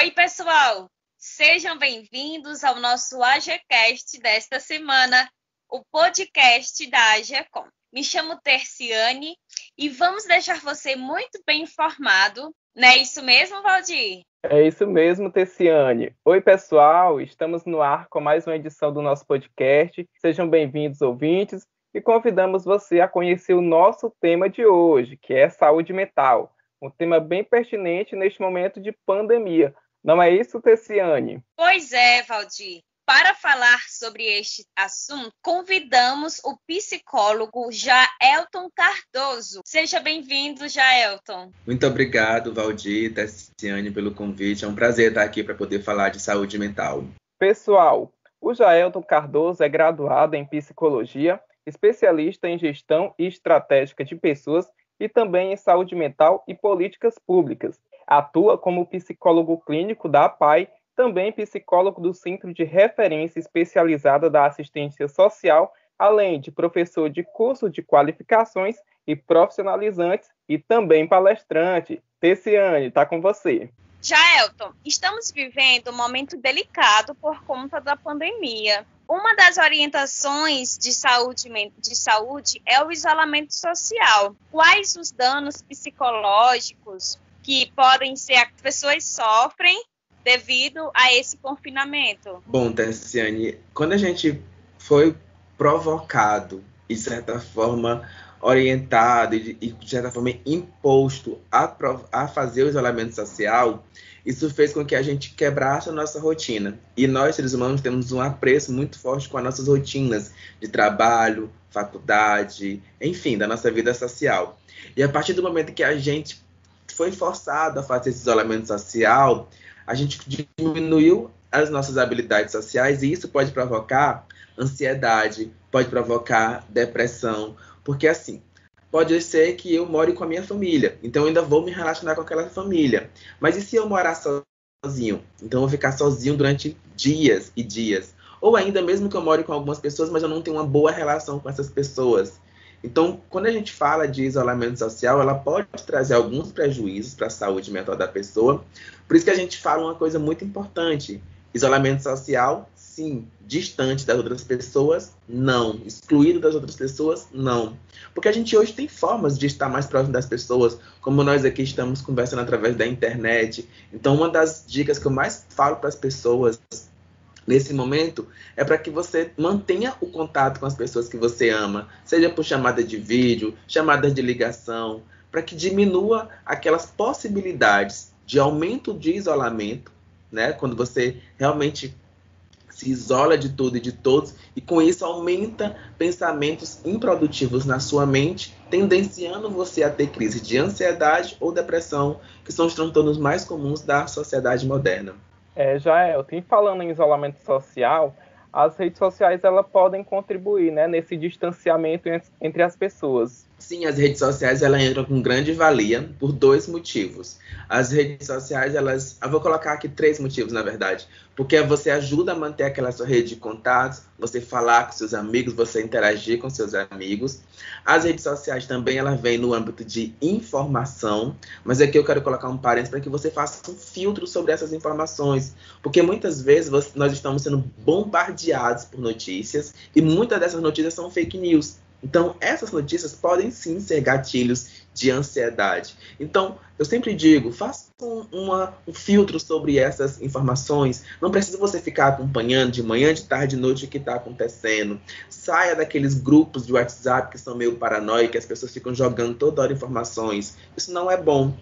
Oi, pessoal! Sejam bem-vindos ao nosso AGCast desta semana, o podcast da AGECOM. Me chamo Terciane e vamos deixar você muito bem informado. Não é isso mesmo, Valdir? É isso mesmo, Tessiane. Oi, pessoal, estamos no ar com mais uma edição do nosso podcast. Sejam bem-vindos, ouvintes, e convidamos você a conhecer o nosso tema de hoje, que é saúde mental. Um tema bem pertinente neste momento de pandemia. Não é isso, Tessiane? Pois é, Valdir. Para falar sobre este assunto, convidamos o psicólogo Jaelton Cardoso. Seja bem-vindo, Jaelton. Muito obrigado, Valdir e Tessiane, pelo convite. É um prazer estar aqui para poder falar de saúde mental. Pessoal, o Jaelton Cardoso é graduado em psicologia, especialista em gestão e estratégica de pessoas e também em saúde mental e políticas públicas. Atua como psicólogo clínico da APAI também psicólogo do Centro de Referência Especializada da Assistência Social, além de professor de curso de qualificações e profissionalizantes e também palestrante. Tessiane, está com você. Já, Elton, estamos vivendo um momento delicado por conta da pandemia. Uma das orientações de saúde, de saúde é o isolamento social. Quais os danos psicológicos que podem ser as pessoas sofrem devido a esse confinamento? Bom, Tessiane, quando a gente foi provocado de certa forma, orientado e, de certa forma, imposto a, a fazer o isolamento social, isso fez com que a gente quebrasse a nossa rotina. E nós, seres humanos, temos um apreço muito forte com as nossas rotinas de trabalho, faculdade, enfim, da nossa vida social. E a partir do momento que a gente foi forçado a fazer esse isolamento social, a gente diminuiu as nossas habilidades sociais e isso pode provocar ansiedade, pode provocar depressão, porque assim, pode ser que eu more com a minha família, então eu ainda vou me relacionar com aquela família. Mas e se eu morar sozinho? Então eu vou ficar sozinho durante dias e dias. Ou ainda mesmo que eu more com algumas pessoas, mas eu não tenho uma boa relação com essas pessoas. Então, quando a gente fala de isolamento social, ela pode trazer alguns prejuízos para a saúde mental da pessoa. Por isso que a gente fala uma coisa muito importante: isolamento social, sim. Distante das outras pessoas, não. Excluído das outras pessoas, não. Porque a gente hoje tem formas de estar mais próximo das pessoas, como nós aqui estamos conversando através da internet. Então, uma das dicas que eu mais falo para as pessoas nesse momento é para que você mantenha o contato com as pessoas que você ama, seja por chamada de vídeo, chamadas de ligação, para que diminua aquelas possibilidades de aumento de isolamento, né? Quando você realmente se isola de tudo e de todos e com isso aumenta pensamentos improdutivos na sua mente, tendenciando você a ter crise de ansiedade ou depressão, que são os transtornos mais comuns da sociedade moderna. É, já é, eu tenho falando em isolamento social, as redes sociais elas podem contribuir né, nesse distanciamento entre as pessoas. Sim, as redes sociais elas entram com grande valia por dois motivos. As redes sociais, elas. Eu vou colocar aqui três motivos, na verdade. Porque você ajuda a manter aquela sua rede de contatos, você falar com seus amigos, você interagir com seus amigos. As redes sociais também elas vêm no âmbito de informação, mas aqui eu quero colocar um parênteses para que você faça um filtro sobre essas informações. Porque muitas vezes nós estamos sendo bombardeados por notícias e muitas dessas notícias são fake news. Então, essas notícias podem sim ser gatilhos de ansiedade. Então, eu sempre digo, faça um, uma, um filtro sobre essas informações. Não precisa você ficar acompanhando de manhã, de tarde, de noite o que está acontecendo. Saia daqueles grupos de WhatsApp que são meio paranoicos, as pessoas ficam jogando toda hora informações. Isso não é bom.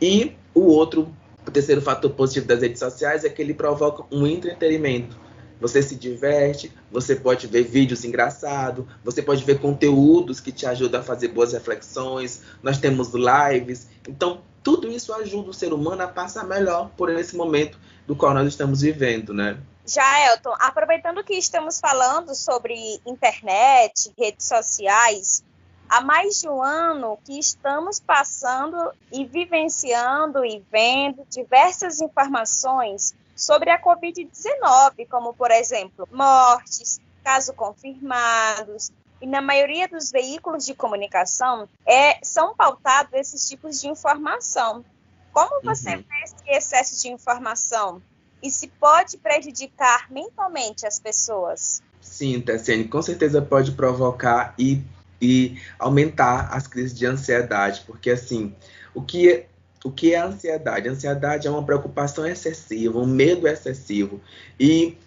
E o outro, o terceiro fator positivo das redes sociais é que ele provoca um entretenimento. Você se diverte, você pode ver vídeos engraçados, você pode ver conteúdos que te ajudam a fazer boas reflexões. Nós temos lives. Então, tudo isso ajuda o ser humano a passar melhor por esse momento do qual nós estamos vivendo, né? Já, Elton, aproveitando que estamos falando sobre internet, redes sociais, há mais de um ano que estamos passando e vivenciando e vendo diversas informações sobre a Covid-19, como, por exemplo, mortes, casos confirmados, e na maioria dos veículos de comunicação é, são pautados esses tipos de informação. Como você uhum. vê esse excesso de informação e se pode prejudicar mentalmente as pessoas? Sim, Tessiane, com certeza pode provocar e, e aumentar as crises de ansiedade, porque assim, o que o que é a ansiedade? A ansiedade é uma preocupação excessiva, um medo excessivo. E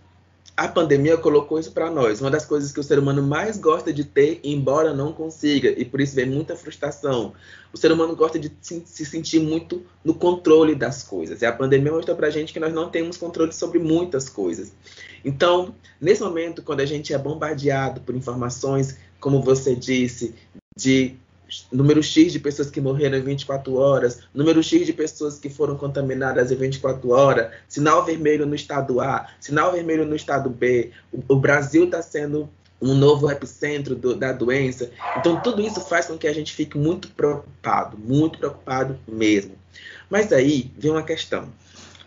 a pandemia colocou isso para nós. Uma das coisas que o ser humano mais gosta de ter, embora não consiga, e por isso vem muita frustração. O ser humano gosta de se sentir muito no controle das coisas. E a pandemia mostrou para a gente que nós não temos controle sobre muitas coisas. Então, nesse momento, quando a gente é bombardeado por informações, como você disse, de número X de pessoas que morreram em 24 horas, número X de pessoas que foram contaminadas em 24 horas, sinal vermelho no estado A, sinal vermelho no estado B. O, o Brasil está sendo um novo epicentro do, da doença. Então, tudo isso faz com que a gente fique muito preocupado, muito preocupado mesmo. Mas aí vem uma questão.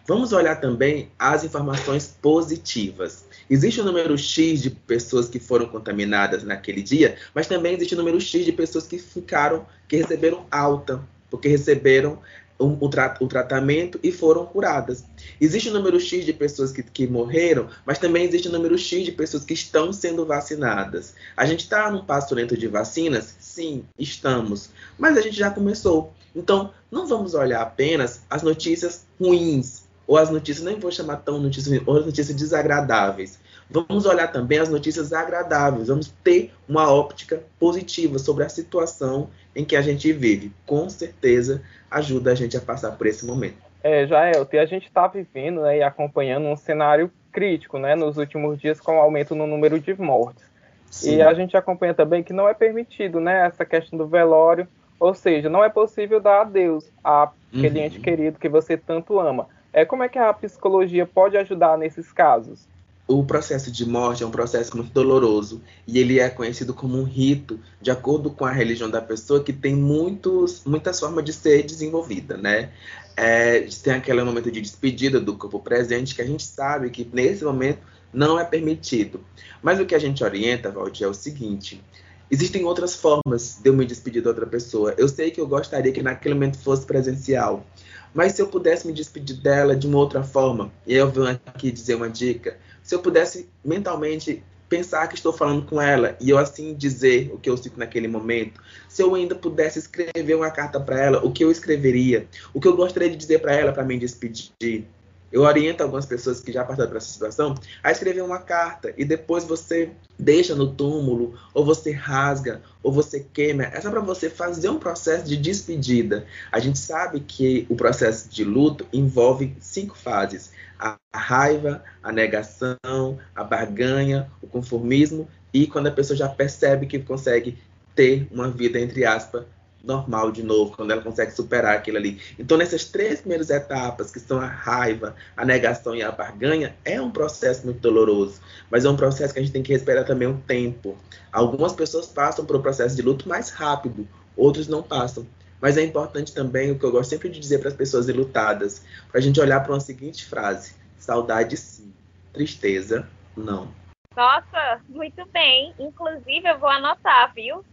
Vamos olhar também as informações positivas. Existe um número X de pessoas que foram contaminadas naquele dia, mas também existe um número X de pessoas que ficaram, que receberam alta, porque receberam um, o, tra o, tratamento e foram curadas. Existe um número X de pessoas que, que morreram, mas também existe um número X de pessoas que estão sendo vacinadas. A gente está num passo lento de vacinas? Sim, estamos. Mas a gente já começou. Então, não vamos olhar apenas as notícias ruins, ou as notícias, nem vou chamar tão notícias, ou as notícias desagradáveis. Vamos olhar também as notícias agradáveis, vamos ter uma óptica positiva sobre a situação em que a gente vive. Com certeza ajuda a gente a passar por esse momento. É, Jael, a gente está vivendo né, e acompanhando um cenário crítico né, nos últimos dias com o aumento no número de mortes. Sim. E a gente acompanha também que não é permitido né, essa questão do velório, ou seja, não é possível dar adeus àquele uhum. ente querido que você tanto ama. É, como é que a psicologia pode ajudar nesses casos? O processo de morte é um processo muito doloroso e ele é conhecido como um rito, de acordo com a religião da pessoa, que tem muitos, muitas formas de ser desenvolvida, né? É, tem aquele momento de despedida do corpo presente, que a gente sabe que nesse momento não é permitido. Mas o que a gente orienta, Valdir, é o seguinte: existem outras formas de eu me despedir de outra pessoa. Eu sei que eu gostaria que naquele momento fosse presencial, mas se eu pudesse me despedir dela de uma outra forma, e eu venho aqui dizer uma dica, se eu pudesse mentalmente pensar que estou falando com ela e eu assim dizer o que eu sinto naquele momento, se eu ainda pudesse escrever uma carta para ela, o que eu escreveria, o que eu gostaria de dizer para ela para me despedir, eu oriento algumas pessoas que já passaram por essa situação a escrever uma carta e depois você deixa no túmulo, ou você rasga, ou você queima. É só para você fazer um processo de despedida. A gente sabe que o processo de luto envolve cinco fases: a raiva, a negação, a barganha, o conformismo e quando a pessoa já percebe que consegue ter uma vida, entre aspas, normal de novo, quando ela consegue superar aquilo ali. Então, nessas três primeiras etapas, que são a raiva, a negação e a barganha, é um processo muito doloroso, mas é um processo que a gente tem que respeitar também o tempo. Algumas pessoas passam por um processo de luto mais rápido, outros não passam. Mas é importante também, o que eu gosto sempre de dizer para as pessoas ilutadas, para a gente olhar para uma seguinte frase: saudade sim, tristeza não. Nossa, muito bem. Inclusive, eu vou anotar, viu?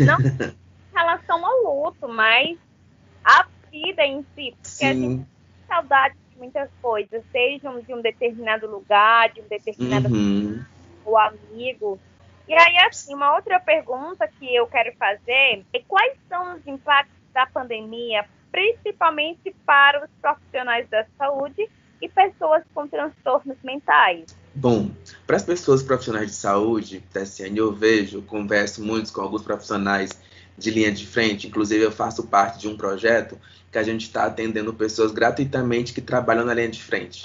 Não relação ao luto, mas a vida em si, porque Sim. a gente tem saudade de muitas coisas, sejam de um determinado lugar, de um determinado uhum. amigo. E aí, assim, uma outra pergunta que eu quero fazer é quais são os impactos da pandemia, principalmente para os profissionais da saúde e pessoas com transtornos mentais? Bom, para as pessoas profissionais de saúde, TSN, eu vejo, converso muito com alguns profissionais de linha de frente. Inclusive, eu faço parte de um projeto que a gente está atendendo pessoas gratuitamente que trabalham na linha de frente.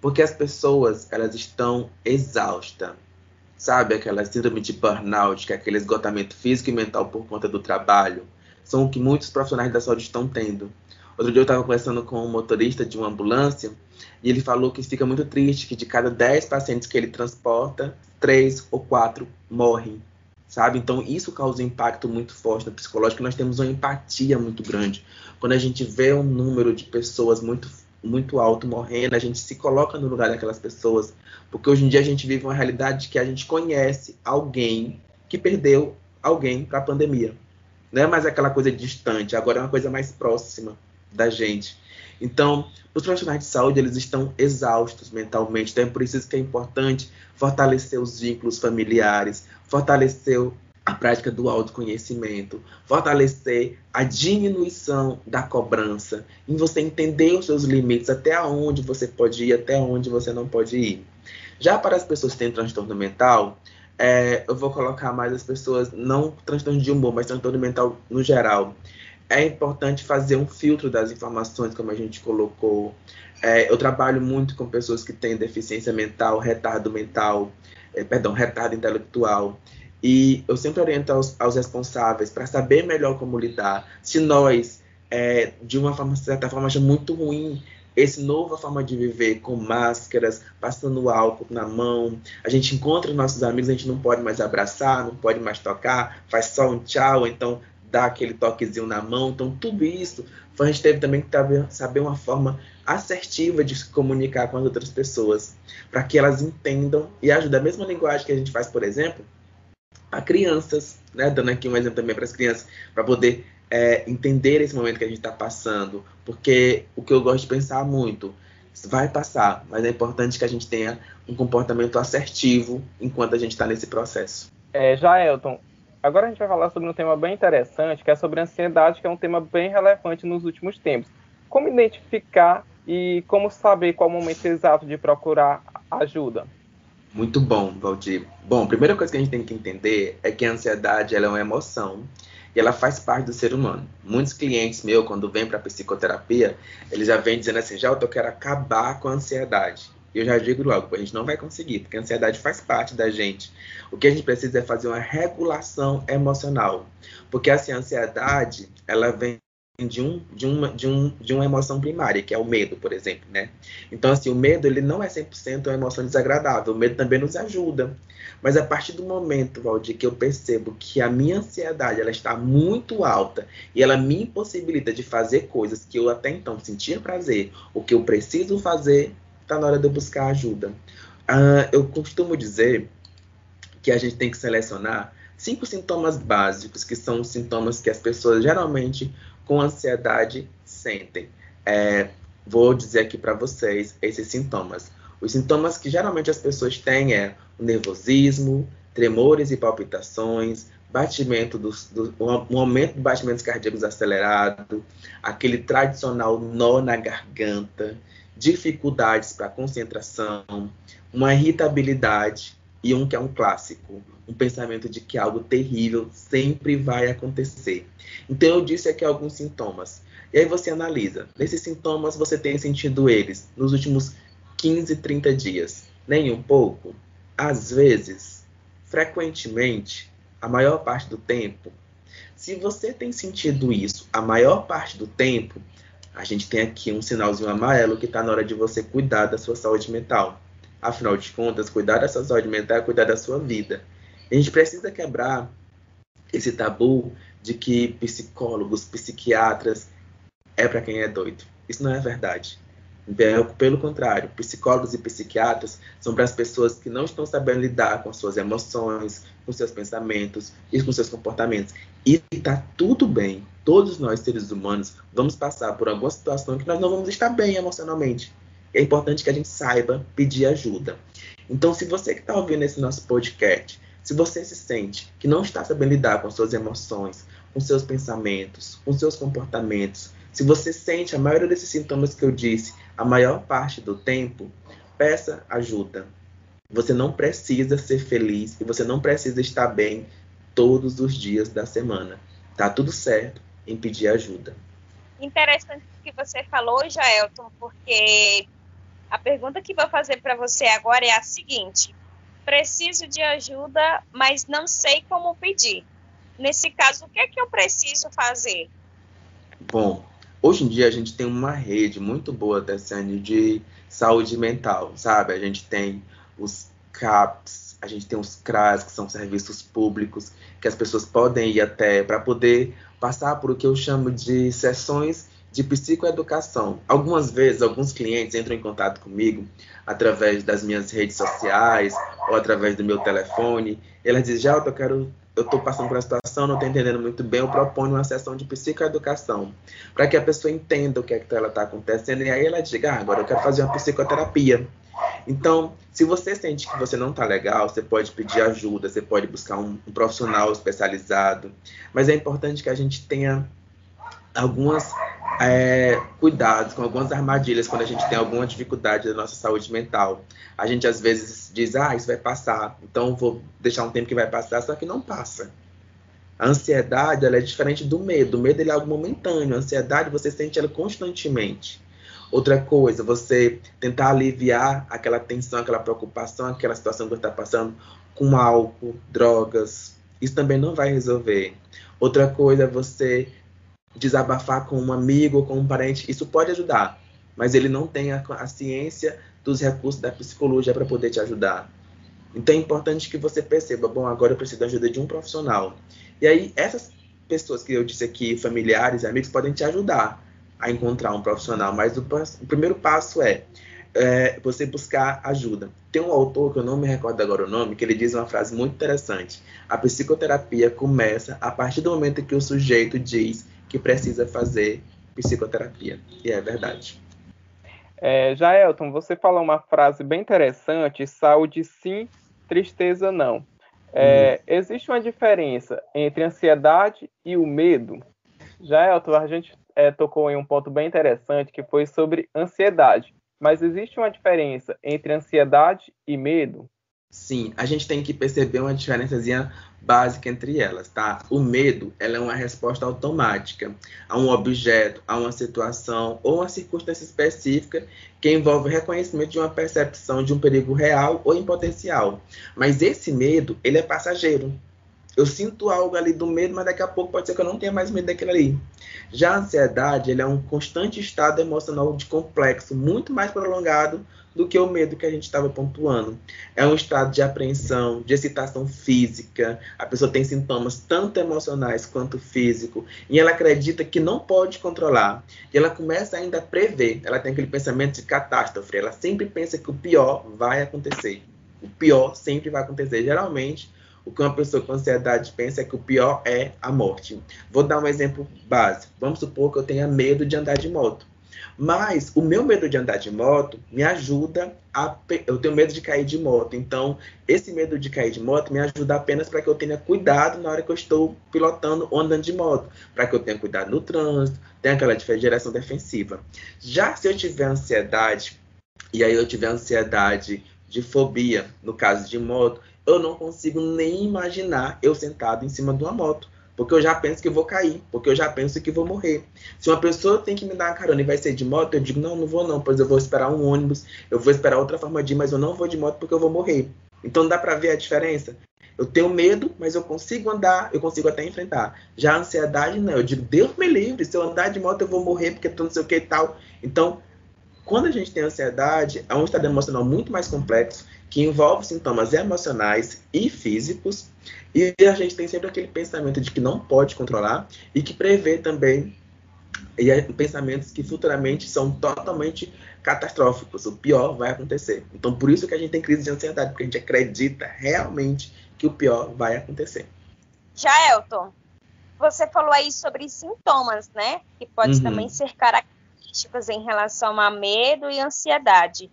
Porque as pessoas, elas estão exaustas. Sabe aquela síndrome de burnout, que é aquele esgotamento físico e mental por conta do trabalho? São o que muitos profissionais da saúde estão tendo. Outro dia eu estava conversando com um motorista de uma ambulância e ele falou que fica muito triste que de cada 10 pacientes que ele transporta, 3 ou 4 morrem sabe? Então isso causa um impacto muito forte no psicológico. Nós temos uma empatia muito grande. Quando a gente vê um número de pessoas muito muito alto morrendo, a gente se coloca no lugar daquelas pessoas, porque hoje em dia a gente vive uma realidade que a gente conhece alguém que perdeu alguém para a pandemia. Não é mais aquela coisa distante, agora é uma coisa mais próxima da gente. Então, os profissionais de saúde, eles estão exaustos mentalmente, então é por isso que é importante fortalecer os vínculos familiares, fortalecer a prática do autoconhecimento, fortalecer a diminuição da cobrança, em você entender os seus limites, até onde você pode ir, até onde você não pode ir. Já para as pessoas que têm transtorno mental, é, eu vou colocar mais as pessoas, não transtorno de humor, mas transtorno mental no geral. É importante fazer um filtro das informações, como a gente colocou. É, eu trabalho muito com pessoas que têm deficiência mental, retardo mental, é, perdão, retardo intelectual. E eu sempre oriento aos, aos responsáveis para saber melhor como lidar. Se nós, é, de uma forma, certa forma, acha muito ruim esse nova forma de viver com máscaras, passando álcool na mão, a gente encontra os nossos amigos, a gente não pode mais abraçar, não pode mais tocar, faz só um tchau, então dá aquele toquezinho na mão. Então, tudo isso a gente teve também que saber uma forma assertiva de se comunicar com as outras pessoas, para que elas entendam e ajudem. A mesma linguagem que a gente faz, por exemplo, a crianças, né? Dando aqui um exemplo também para as crianças, para poder é, entender esse momento que a gente está passando, porque o que eu gosto de pensar muito vai passar, mas é importante que a gente tenha um comportamento assertivo enquanto a gente está nesse processo. É, já, Elton, agora a gente vai falar sobre um tema bem interessante, que é sobre ansiedade, que é um tema bem relevante nos últimos tempos. Como identificar e como saber qual o momento exato de procurar ajuda? Muito bom, Valdir. Bom, a primeira coisa que a gente tem que entender é que a ansiedade ela é uma emoção e ela faz parte do ser humano. Muitos clientes meus, quando vêm para psicoterapia, eles já vêm dizendo assim, já eu quero acabar com a ansiedade. Eu já digo logo, a gente não vai conseguir, porque a ansiedade faz parte da gente. O que a gente precisa é fazer uma regulação emocional. Porque assim, a ansiedade, ela vem de, um, de, uma, de, um, de uma emoção primária, que é o medo, por exemplo, né? Então, assim, o medo, ele não é 100% uma emoção desagradável. O medo também nos ajuda. Mas a partir do momento, Valdir, que eu percebo que a minha ansiedade, ela está muito alta e ela me impossibilita de fazer coisas que eu até então sentia prazer, o que eu preciso fazer, está na hora de eu buscar ajuda. Uh, eu costumo dizer que a gente tem que selecionar cinco sintomas básicos, que são os sintomas que as pessoas geralmente com ansiedade sentem. É, vou dizer aqui para vocês esses sintomas. Os sintomas que geralmente as pessoas têm é o nervosismo, tremores e palpitações, batimento do, um aumento de batimentos cardíacos acelerado, aquele tradicional nó na garganta, dificuldades para concentração, uma irritabilidade e um que é um clássico, um pensamento de que algo terrível sempre vai acontecer. Então eu disse aqui alguns sintomas. E aí você analisa. Nesses sintomas você tem sentido eles nos últimos 15, 30 dias? Nem um pouco? Às vezes, frequentemente, a maior parte do tempo. Se você tem sentido isso a maior parte do tempo, a gente tem aqui um sinalzinho amarelo que está na hora de você cuidar da sua saúde mental. Afinal de contas, cuidar da sua saúde mental é cuidar da sua vida. A gente precisa quebrar esse tabu de que psicólogos, psiquiatras é para quem é doido. Isso não é verdade. Pelo contrário, psicólogos e psiquiatras são para as pessoas que não estão sabendo lidar com suas emoções, com seus pensamentos e com seus comportamentos. E está tudo bem. Todos nós, seres humanos, vamos passar por alguma situação que nós não vamos estar bem emocionalmente. É importante que a gente saiba pedir ajuda. Então, se você que está ouvindo esse nosso podcast, se você se sente que não está sabendo lidar com suas emoções, com seus pensamentos, com seus comportamentos, se você sente a maioria desses sintomas que eu disse, a maior parte do tempo, peça ajuda. Você não precisa ser feliz e você não precisa estar bem todos os dias da semana. Tá tudo certo em pedir ajuda. Interessante o que você falou, Jaelton, porque a pergunta que vou fazer para você agora é a seguinte: preciso de ajuda, mas não sei como pedir. Nesse caso, o que é que eu preciso fazer? Bom, Hoje em dia a gente tem uma rede muito boa, Tessane, de saúde mental, sabe? A gente tem os CAPs, a gente tem os CRAS, que são serviços públicos, que as pessoas podem ir até para poder passar por o que eu chamo de sessões de psicoeducação. Algumas vezes, alguns clientes entram em contato comigo através das minhas redes sociais ou através do meu telefone. Elas dizem, já eu quero eu estou passando por uma situação, não estou entendendo muito bem, eu proponho uma sessão de psicoeducação, para que a pessoa entenda o que é que ela está acontecendo e aí ela diga, ah, agora eu quero fazer uma psicoterapia. Então, se você sente que você não está legal, você pode pedir ajuda, você pode buscar um, um profissional especializado, mas é importante que a gente tenha algumas é, cuidados, com algumas armadilhas quando a gente tem alguma dificuldade da nossa saúde mental. A gente às vezes diz, ah, isso vai passar, então vou deixar um tempo que vai passar, só que não passa. A ansiedade ela é diferente do medo. O medo ele é algo momentâneo. A ansiedade você sente ela constantemente. Outra coisa, você tentar aliviar aquela tensão, aquela preocupação, aquela situação que você está passando com álcool, drogas. Isso também não vai resolver. Outra coisa é você desabafar com um amigo com um parente, isso pode ajudar, mas ele não tem a, a ciência dos recursos da psicologia para poder te ajudar. Então é importante que você perceba, bom, agora eu preciso da ajuda de um profissional. E aí essas pessoas que eu disse aqui, familiares, amigos, podem te ajudar a encontrar um profissional, mas o, o primeiro passo é, é, você buscar ajuda. Tem um autor que eu não me recordo agora o nome, que ele diz uma frase muito interessante. A psicoterapia começa a partir do momento que o sujeito diz que precisa fazer psicoterapia. E é verdade. É, Jaelton, você falou uma frase bem interessante: saúde sim, tristeza não. É, uhum. Existe uma diferença entre ansiedade e o medo? Jaelton, a gente é, tocou em um ponto bem interessante que foi sobre ansiedade. Mas existe uma diferença entre ansiedade e medo? Sim, a gente tem que perceber uma diferençazinha básica entre elas, tá? O medo, ela é uma resposta automática a um objeto, a uma situação ou uma circunstância específica que envolve o reconhecimento de uma percepção de um perigo real ou em potencial. Mas esse medo, ele é passageiro. Eu sinto algo ali do medo, mas daqui a pouco pode ser que eu não tenha mais medo daquilo ali. Já a ansiedade, ele é um constante estado emocional de complexo, muito mais prolongado do que o medo que a gente estava pontuando. É um estado de apreensão, de excitação física. A pessoa tem sintomas tanto emocionais quanto físicos e ela acredita que não pode controlar. E ela começa ainda a prever. Ela tem aquele pensamento de catástrofe. Ela sempre pensa que o pior vai acontecer. O pior sempre vai acontecer. Geralmente, o que uma pessoa com ansiedade pensa é que o pior é a morte. Vou dar um exemplo básico. Vamos supor que eu tenha medo de andar de moto. Mas o meu medo de andar de moto me ajuda a. Eu tenho medo de cair de moto. Então, esse medo de cair de moto me ajuda apenas para que eu tenha cuidado na hora que eu estou pilotando ou andando de moto. Para que eu tenha cuidado no trânsito, tenha aquela direção defensiva. Já se eu tiver ansiedade, e aí eu tiver ansiedade de fobia, no caso de moto, eu não consigo nem imaginar eu sentado em cima de uma moto porque eu já penso que vou cair, porque eu já penso que vou morrer. Se uma pessoa tem que me dar uma carona e vai ser de moto, eu digo, não, não vou não, pois eu vou esperar um ônibus, eu vou esperar outra forma de ir, mas eu não vou de moto porque eu vou morrer. Então dá para ver a diferença? Eu tenho medo, mas eu consigo andar, eu consigo até enfrentar. Já a ansiedade, não. Eu digo, Deus me livre, se eu andar de moto eu vou morrer porque tô não sei o que e tal. Então, quando a gente tem ansiedade, é um estado emocional muito mais complexo, que envolve sintomas emocionais e físicos, e a gente tem sempre aquele pensamento de que não pode controlar e que prevê também e é, pensamentos que futuramente são totalmente catastróficos. O pior vai acontecer. Então, por isso que a gente tem crise de ansiedade, porque a gente acredita realmente que o pior vai acontecer. Já, Elton, você falou aí sobre sintomas, né? Que pode uhum. também ser característicos em relação a medo e ansiedade.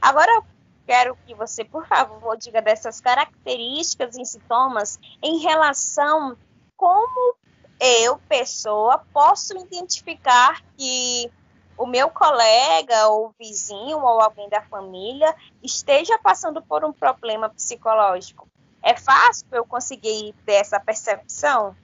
Agora, quero que você, por favor, diga dessas características e sintomas em relação como eu, pessoa, posso identificar que o meu colega ou vizinho ou alguém da família esteja passando por um problema psicológico. É fácil eu conseguir ter essa percepção?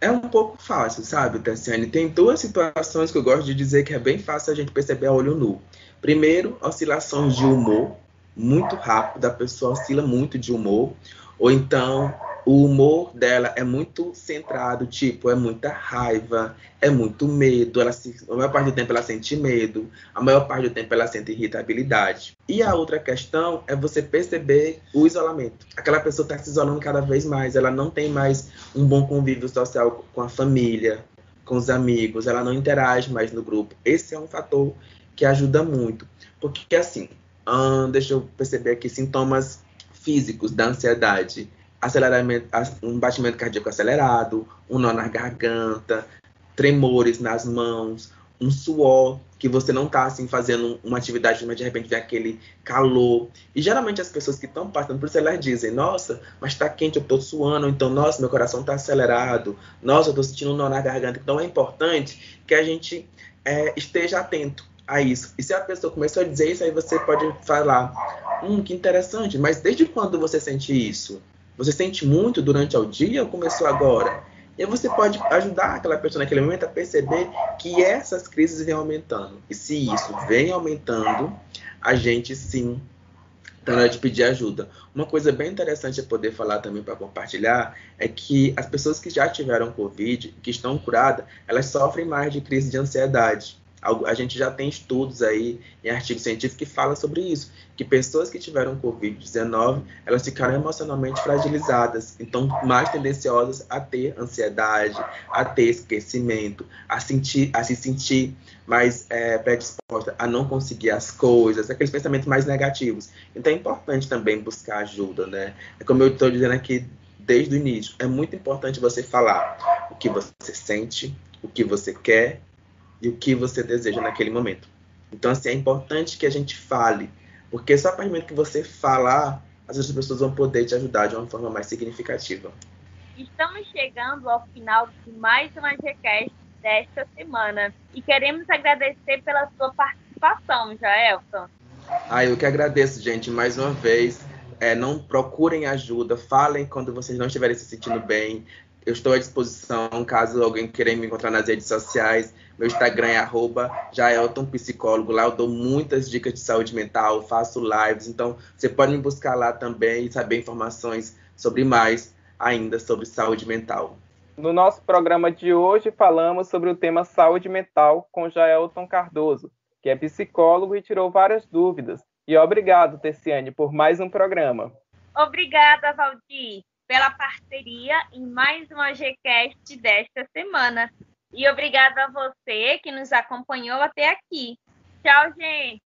É um pouco fácil, sabe, Tessiane? Tem duas situações que eu gosto de dizer que é bem fácil a gente perceber a olho nu. Primeiro, oscilações de humor, muito rápido, a pessoa oscila muito de humor, ou então o humor dela é muito centrado, tipo, é muita raiva, é muito medo, ela se, a maior parte do tempo ela sente medo, a maior parte do tempo ela sente irritabilidade. E a outra questão é você perceber o isolamento. Aquela pessoa está se isolando cada vez mais, ela não tem mais um bom convívio social com a família, com os amigos, ela não interage mais no grupo. Esse é um fator que ajuda muito. Porque, assim, deixa eu perceber aqui, sintomas físicos da ansiedade. aceleramento, um batimento cardíaco acelerado, um nó na garganta, tremores nas mãos, um suor que você não está assim fazendo uma atividade, mas de repente vem aquele calor. E geralmente as pessoas que estão passando por isso elas dizem: "Nossa, mas está quente, eu estou suando, então nossa, meu coração está acelerado. Nossa, eu estou sentindo um nó na garganta". Então é importante que a gente é, esteja atento a isso. E se a pessoa começou a dizer isso, aí você pode falar: "Hum, que interessante, mas desde quando você sente isso?" Você sente muito durante o dia ou começou agora? E você pode ajudar aquela pessoa naquele momento a perceber que essas crises vêm aumentando. E se isso vem aumentando, a gente sim está na hora de pedir ajuda. Uma coisa bem interessante a poder falar também para compartilhar é que as pessoas que já tiveram Covid, que estão curadas, elas sofrem mais de crise de ansiedade. A gente já tem estudos aí em artigos científicos que falam sobre isso, que pessoas que tiveram Covid-19, elas ficaram emocionalmente fragilizadas, então mais tendenciosas a ter ansiedade, a ter esquecimento, a, sentir, a se sentir mais é, predisposta a não conseguir as coisas, aqueles pensamentos mais negativos. Então é importante também buscar ajuda, né? É como eu estou dizendo aqui desde o início, é muito importante você falar o que você sente, o que você quer e o que você deseja naquele momento. Então, assim, é importante que a gente fale, porque só a partir do momento que você falar, as outras pessoas vão poder te ajudar de uma forma mais significativa. Estamos chegando ao final de mais uma GCast desta semana e queremos agradecer pela sua participação, Jaelson. Ah, eu que agradeço, gente, mais uma vez. É, não procurem ajuda, falem quando vocês não estiverem se sentindo bem. Eu estou à disposição caso alguém queira me encontrar nas redes sociais. Meu Instagram é arroba Psicólogo. Lá eu dou muitas dicas de saúde mental, faço lives. Então, você pode me buscar lá também e saber informações sobre mais ainda sobre saúde mental. No nosso programa de hoje, falamos sobre o tema saúde mental com Jaelton Cardoso, que é psicólogo e tirou várias dúvidas. E obrigado, Tessiane, por mais um programa. Obrigada, Valdir, pela parceria em mais uma GCast desta semana. E obrigada a você que nos acompanhou até aqui. Tchau, gente!